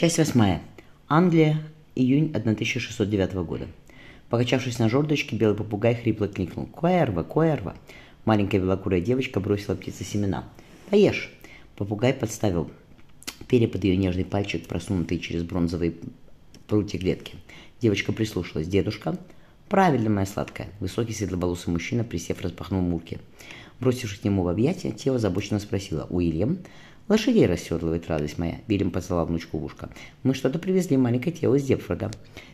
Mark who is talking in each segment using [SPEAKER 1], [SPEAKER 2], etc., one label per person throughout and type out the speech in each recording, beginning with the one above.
[SPEAKER 1] Часть восьмая. Англия, июнь 1609 года. Покачавшись на жердочке, белый попугай хрипло кликнул. «Куэрва, куэрва!» Маленькая белокурая девочка бросила птице семена. «Поешь!» Попугай подставил перья под ее нежный пальчик, просунутый через бронзовые прутья клетки. Девочка прислушалась. «Дедушка?» «Правильно, моя сладкая!» Высокий светловолосый мужчина, присев, распахнул мурки. Бросившись к нему в объятия, Тева озабоченно спросила. «Уильям?» «Лошадей расседлывает радость моя», — Биллим поцеловал внучку в ушко. «Мы что-то привезли маленькое тело из Депфорда».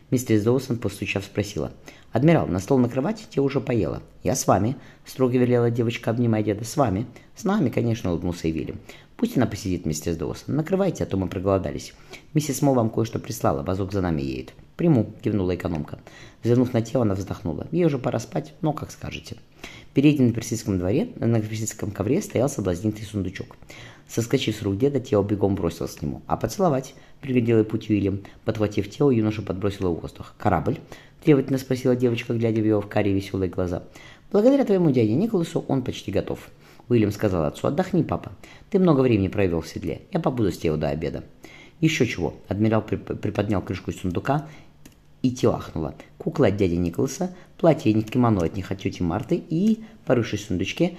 [SPEAKER 1] Мистерис Доусон, постучав, спросила. «Адмирал, на стол накрывать? Те уже поела». «Я с вами», — строго велела девочка, обнимая деда. «С вами». «С нами, конечно», — улыбнулся и Вильям. «Пусть она посидит, мистер Доусон. Накрывайте, а то мы проголодались. Миссис Мо вам кое-что прислала, вазок за нами едет». «Приму», — кивнула экономка. Взглянув на тело, она вздохнула. «Ей уже пора спать, но как скажете». Передний на персидском дворе, на персидском ковре стоял соблазнительный сундучок. Соскочив с рук деда, Тео бегом бросился к нему. «А поцеловать?» — пригодил путь Уильям. Подхватив Тео, юноша подбросил в воздух. «Корабль?» — требовательно спросила девочка, глядя в его в карие веселые глаза. «Благодаря твоему дяде Николасу он почти готов». Уильям сказал отцу, «Отдохни, папа. Ты много времени провел в седле. Я побуду с Тео до обеда». «Еще чего?» — адмирал приподнял крышку сундука и тиахнула. Кукла от дяди Николаса, платье кимоно от них от тети Марты и, порывшись в сундучке,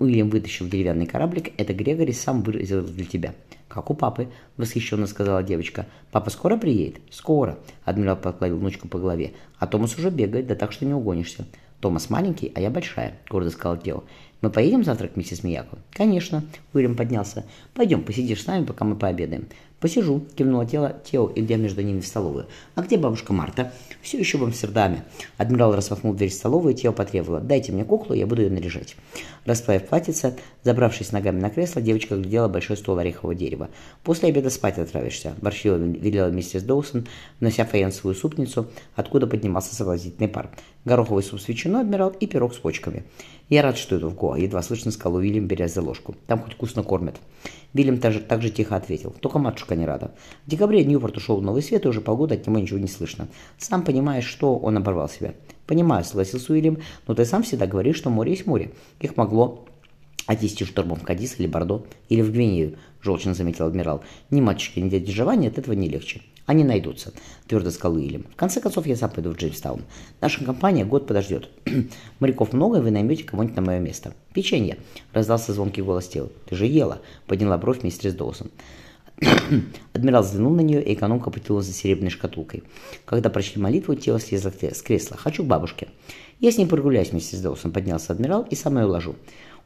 [SPEAKER 1] Уильям вытащил деревянный кораблик, это Грегори сам выразил для тебя. «Как у папы», — восхищенно сказала девочка. «Папа скоро приедет?» «Скоро», — адмирал погладил внучку по голове. «А Томас уже бегает, да так что не угонишься». «Томас маленький, а я большая», — гордо сказал Тео. «Мы поедем завтра к миссис Мияко?» «Конечно», — Уильям поднялся. «Пойдем, посидишь с нами, пока мы пообедаем». «Посижу», — кивнула тело Тео, идя между ними в столовую. «А где бабушка Марта?» «Все еще в Амстердаме». Адмирал распахнул дверь в столовую, и Тео потребовала. «Дайте мне куклу, я буду ее наряжать». Расправив платьице, забравшись ногами на кресло, девочка глядела большой стол орехового дерева. «После обеда спать отправишься», — ворчливо велела миссис Доусон, внося фаянсовую супницу, откуда поднимался соблазнительный пар. Гороховый суп с ветчиной, адмирал, и пирог с почками. «Я рад, что иду в Гоа», — едва слышно сказал Уильям, беря за ложку. «Там хоть вкусно кормят». Вильям также, также тихо ответил. Только матушка не рада. В декабре Ньюпорт ушел в новый свет, и уже полгода от него ничего не слышно. Сам понимаешь, что он оборвал себя. «Понимаю», — согласился Уильям, — «но ты сам всегда говоришь, что море есть море. Их могло отвести штормом в Кадис или Бордо, или в Гвинею», — желчно заметил адмирал. «Ни матушки, ни дяди Джованни от этого не легче. Они найдутся», — твердо сказал Уильям. «В конце концов, я сам пойду в Джеймстаун. Наша компания год подождет. Моряков много, и вы наймете кого-нибудь на мое место». «Печенье», — раздался звонкий голос Тео. «Ты же ела», — подняла бровь мистерис Доусон. Адмирал взглянул на нее, и экономка потянулась за серебряной шкатулкой. Когда прочли молитву, тело слезло с кресла. «Хочу к бабушке». «Я с ней прогуляюсь, миссис Доусон», — поднялся адмирал, — «и сам ее уложу».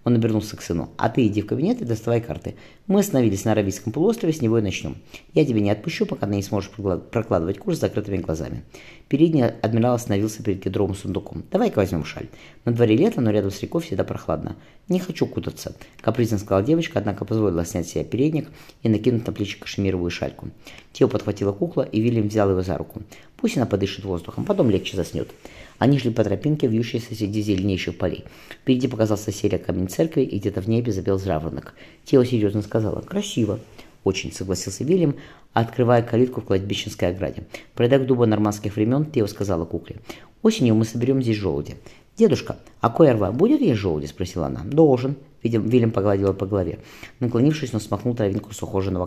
[SPEAKER 1] Он обернулся к сыну. «А ты иди в кабинет и доставай карты. Мы остановились на Аравийском полуострове, с него и начнем. Я тебя не отпущу, пока ты не сможешь прокладывать курс с закрытыми глазами». Передний адмирал остановился перед кедровым сундуком. «Давай-ка возьмем шаль. На дворе лето, но рядом с рекой всегда прохладно. Не хочу кутаться», — капризно сказала девочка, однако позволила снять себе передник и накинуть на плечи кашемировую шальку. Тео подхватила кукла, и Вильям взял его за руку. «Пусть она подышит воздухом, потом легче заснет». Они шли по тропинке, вьющейся среди зеленейших полей. Впереди показался серия камень церкви, и где-то в небе запел жаворонок. Тео серьезно сказала «Красиво». «Очень», — согласился Вильям, открывая калитку в кладбищенской ограде. Пройдя к дубу нормандских времен, Тео сказала кукле. «Осенью мы соберем здесь желуди». «Дедушка, а Койерва будет есть желуди?» — спросила она. «Должен», — Вильям погладил по голове. Наклонившись, он смахнул травинку с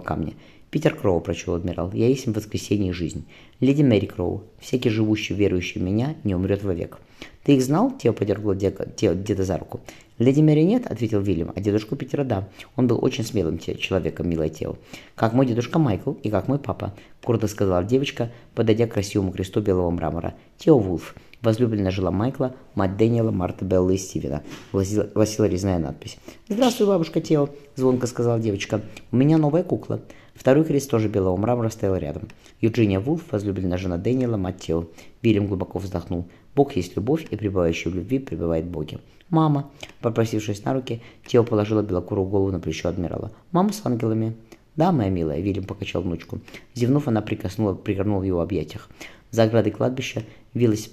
[SPEAKER 1] камня. «Питер Кроу», — прочел адмирал, — «я есть им воскресенье жизнь. Леди Мэри Кроу, всякий живущий, верующий в меня, не умрет вовек». «Ты их знал?» — Тео подергал деда, деда за руку. «Леди Мэри нет», — ответил Вильям, — «а дедушку Питера да. Он был очень смелым человеком, милое Тео. Как мой дедушка Майкл и как мой папа», — гордо сказала девочка, подойдя к красивому кресту белого мрамора. «Тео Вулф, возлюбленная жила Майкла, мать Дэниела, Марта Белла и Стивена», — гласила, гласила резная надпись. «Здравствуй, бабушка Тео», — звонко сказала девочка. «У меня новая кукла». Второй крест тоже белого мрамора стоял рядом. Юджиния Вулф, возлюбленная жена Дэниела, мать Тео. Вильям глубоко вздохнул. Бог есть любовь, и пребывающий в любви пребывает в Боге. «Мама!» Попросившись на руки, Тео положила белокурую голову на плечо адмирала. «Мама с ангелами!» «Да, моя милая», — Вильям покачал внучку. Зевнув, она прикоснула, пригорнула в его объятиях. За оградой кладбища вилась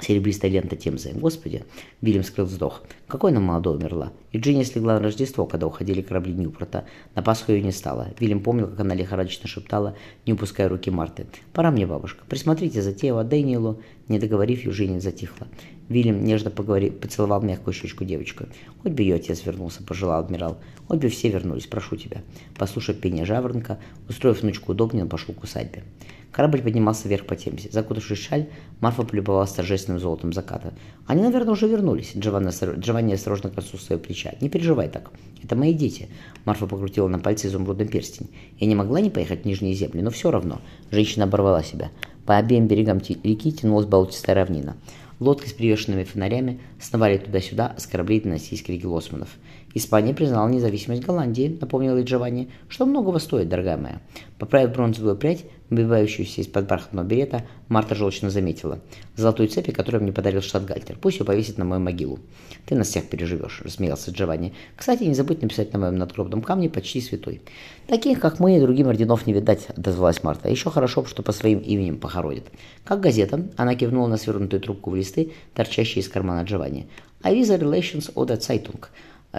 [SPEAKER 1] Серебристая лента Темзы. Господи, Вильям скрыл вздох. Какой она молодой умерла. И Джинни слегла на Рождество, когда уходили корабли Ньюпорта. На Пасху ее не стало. Вильям помнил, как она лихорадочно шептала, не упуская руки Марты. «Пора мне, бабушка. Присмотрите за Тео, Дэниелу». Не договорив, Южиня затихла. Вильям нежно поговори, поцеловал мягкую щечку девочку. «Хоть бы ее отец вернулся», — пожелал адмирал. «Хоть бы все вернулись, прошу тебя». Послушав пение жаворонка, устроив внучку удобнее, он пошел к усадьбе. Корабль поднимался вверх по Темзе. Закутавшись шаль, Марфа полюбовалась торжественным золотом заката. «Они, наверное, уже вернулись», — Джованни, Джованни осторожно коснулся своего плеча. «Не переживай так. Это мои дети». Марфа покрутила на пальце изумрудный перстень. «Я не могла не поехать в Нижние земли, но все равно». Женщина оборвала себя. По обеим берегам реки тянулась болотистая равнина. Лодки с привешенными фонарями сновали туда-сюда, с кораблей доносились крики лосманов. «Испания признала независимость Голландии», — напомнила Джованни, — «что многого стоит, дорогая моя». Поправив бронзовую прядь, выбивающуюся из-под бархатного берета, Марта желчно заметила. «Золотую цепи, которую мне подарил Штатгальтер. Пусть ее повесит на мою могилу». «Ты нас всех переживешь», — рассмеялся Джованни. «Кстати, не забудь написать на моем надгробном камне почти святой». «Таких, как мы, и другим орденов не видать», — отозвалась Марта. «Еще хорошо, что по своим именем похоронят». «Как газета?» — она кивнула на свернутую трубку в листы, торчащие из кармана Джованни. «Avisa Relations oder Zeitung».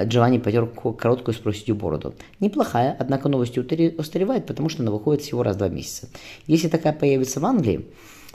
[SPEAKER 1] Джованни потер короткую с проседью бороду. Неплохая, однако новость устаревает, потому что она выходит всего раз в два месяца. Если такая появится в Англии,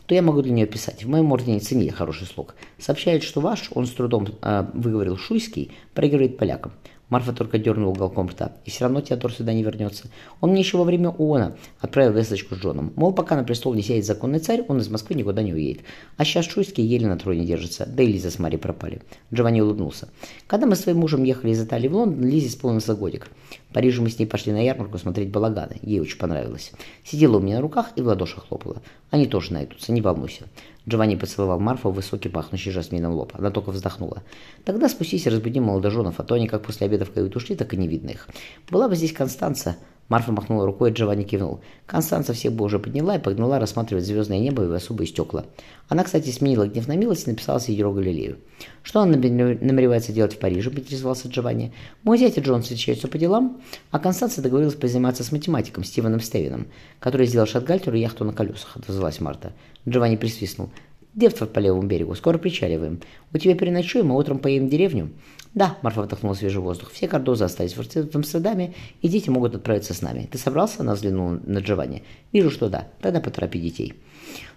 [SPEAKER 1] то я могу для нее писать. В моем ордене ценили хороший слог. Сообщает, что ваш, он с трудом э, выговорил шуйский, проигрывает полякам. Марфа только дернула уголком рта. И все равно Теодор сюда не вернется. Он мне еще во время ООНа отправил весточку с Джоном. Мол, пока на престол не сядет законный царь, он из Москвы никуда не уедет. А сейчас Шуйский еле на троне держится. Да и Лиза с Мари пропали. Джованни улыбнулся. Когда мы с своим мужем ехали из Италии в Лондон, Лизе исполнился годик. В Париже мы с ней пошли на ярмарку смотреть балаганы. Ей очень понравилось. Сидела у меня на руках и в ладошах хлопала. Они тоже найдутся, не волнуйся. Джованни поцеловал Марфу в высокий пахнущий жасмином лоб. Она только вздохнула. «Тогда спустись и разбуди молодоженов, а то они как после обеда в кают ушли, так и не видно их. Была бы здесь Констанца». Марфа махнула рукой, Джованни кивнул. Констанца всех бы уже подняла и погнала рассматривать звездное небо и особые стекла. Она, кстати, сменила гнев на милость и написала Сидеру Галилею. «Что он намеревается делать в Париже?» – поинтересовался Джованни. «Мой зять и Джон встречаются по делам, а Констанция договорилась позаниматься с математиком Стивеном Стевином, который сделал Шатгальтеру яхту на колесах», – отозвалась Марта. Джованни присвистнул. Девтфорд по левому берегу. Скоро причаливаем. У тебя переночуем, а утром поедем в деревню?» «Да», — Марфа вдохнула свежий воздух. «Все кардозы остались в Амстердаме, и дети могут отправиться с нами. Ты собрался?» — она взглянула на Джованни. «Вижу, что да. Тогда поторопи детей».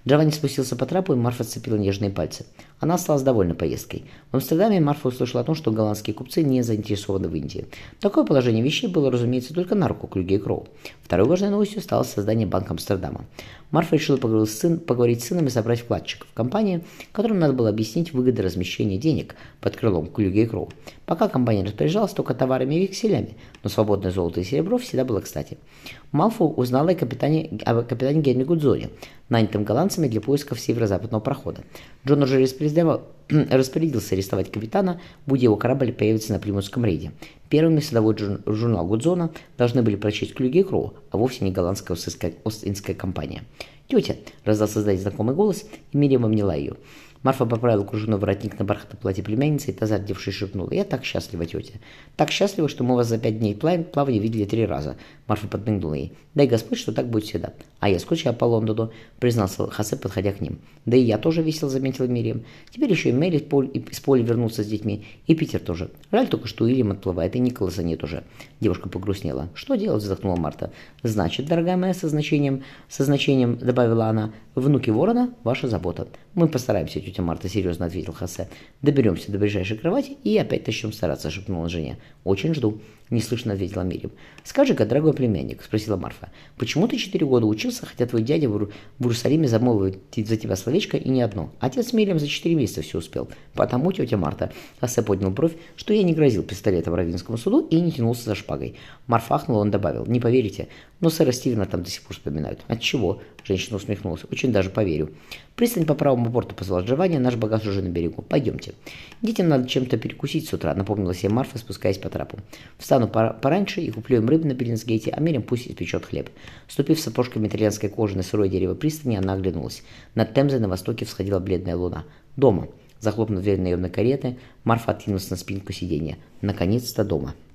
[SPEAKER 1] Джованни спустился по трапу, и Марфа сцепила нежные пальцы. Она осталась довольна поездкой. В Амстердаме Марфа услышала о том, что голландские купцы не заинтересованы в Индии. Такое положение вещей было, разумеется, только на руку Клюге и Кроу. Второй важной новостью стало создание Банка Амстердама. Марфа решила поговорить с, сын, поговорить с сыном и собрать вкладчиков компании, которым надо было объяснить выгоды размещения денег под крылом Клюге и Кроу. Пока компания распоряжалась только товарами и векселями, но свободное золото и серебро всегда было кстати. Малфу узнала о капитане, о капитане Генри Гудзоне, нанятым голландцами для поисков северо-западного прохода. Джон уже распорядился арестовать капитана, будь его корабль появится на Плимутском рейде. Первыми садовой журнал Гудзона должны были прочесть Клюги и Кроу, а вовсе не голландская Ост-Индская компания. «Тетя!» – раздался сзади знакомый голос, и Мириам обняла ее. Марфа поправила кружевной воротник на бархатном платье племянницы, и та, зардевшись, шепнула. «Я так счастлива, тетя. Так счастлива, что мы вас за пять дней плавания видели три раза». Марфа подмигнула ей. «Дай Господь, что так будет всегда. А я скучаю по Лондону», — признался Хосе, подходя к ним. «Да и я тоже весел», — заметила Мириам. «Теперь еще и Мэри из поля вернулся с детьми, и Питер тоже. Жаль только, что Уильям отплывает, и Николаса нет уже». Девушка погрустнела. «Что делать?» — вздохнула Марта. «Значит, дорогая моя, со значением, со значением, — добавила она, — внуки ворона — ваша забота. Мы постараемся, тетя Марта, — серьезно ответил Хосе. «Доберемся до ближайшей кровати и опять начнем стараться», — шепнула жене. «Очень жду», — неслышно ответила Мириам. «Скажи-ка, дорогой племянник», — спросила Марфа, — «почему ты четыре года учился, хотя твой дядя в, в Иерусалиме замолвывает за тебя словечко и не одно? Отец Мириам за четыре месяца все успел. Потому, тетя Марта, Хосе поднял бровь, что я не грозил пистолетом Равинскому суду и не тянулся за шпагой. Марфа ахнула, он добавил, «Не поверите, но сэра Стивена там до сих пор вспоминают». «От чего?» — женщина усмехнулась. «Очень даже поверю». «Пристань по правому борту», — позвал Джованни, наш багаж уже на берегу. «Пойдемте». «Детям надо чем-то перекусить с утра», — напомнила себе Марфа, спускаясь по трапу. «Встану пораньше и куплю им рыбы на Беллинсгейте, а Мирим пусть испечет хлеб». Ступив сапожками итальянской кожи на сырое дерево пристани, она оглянулась. Над Темзой на востоке всходила бледная луна. «Дома». Захлопнув дверь наемной кареты, Марфа откинулась на спинку сиденья. «Наконец-то дома».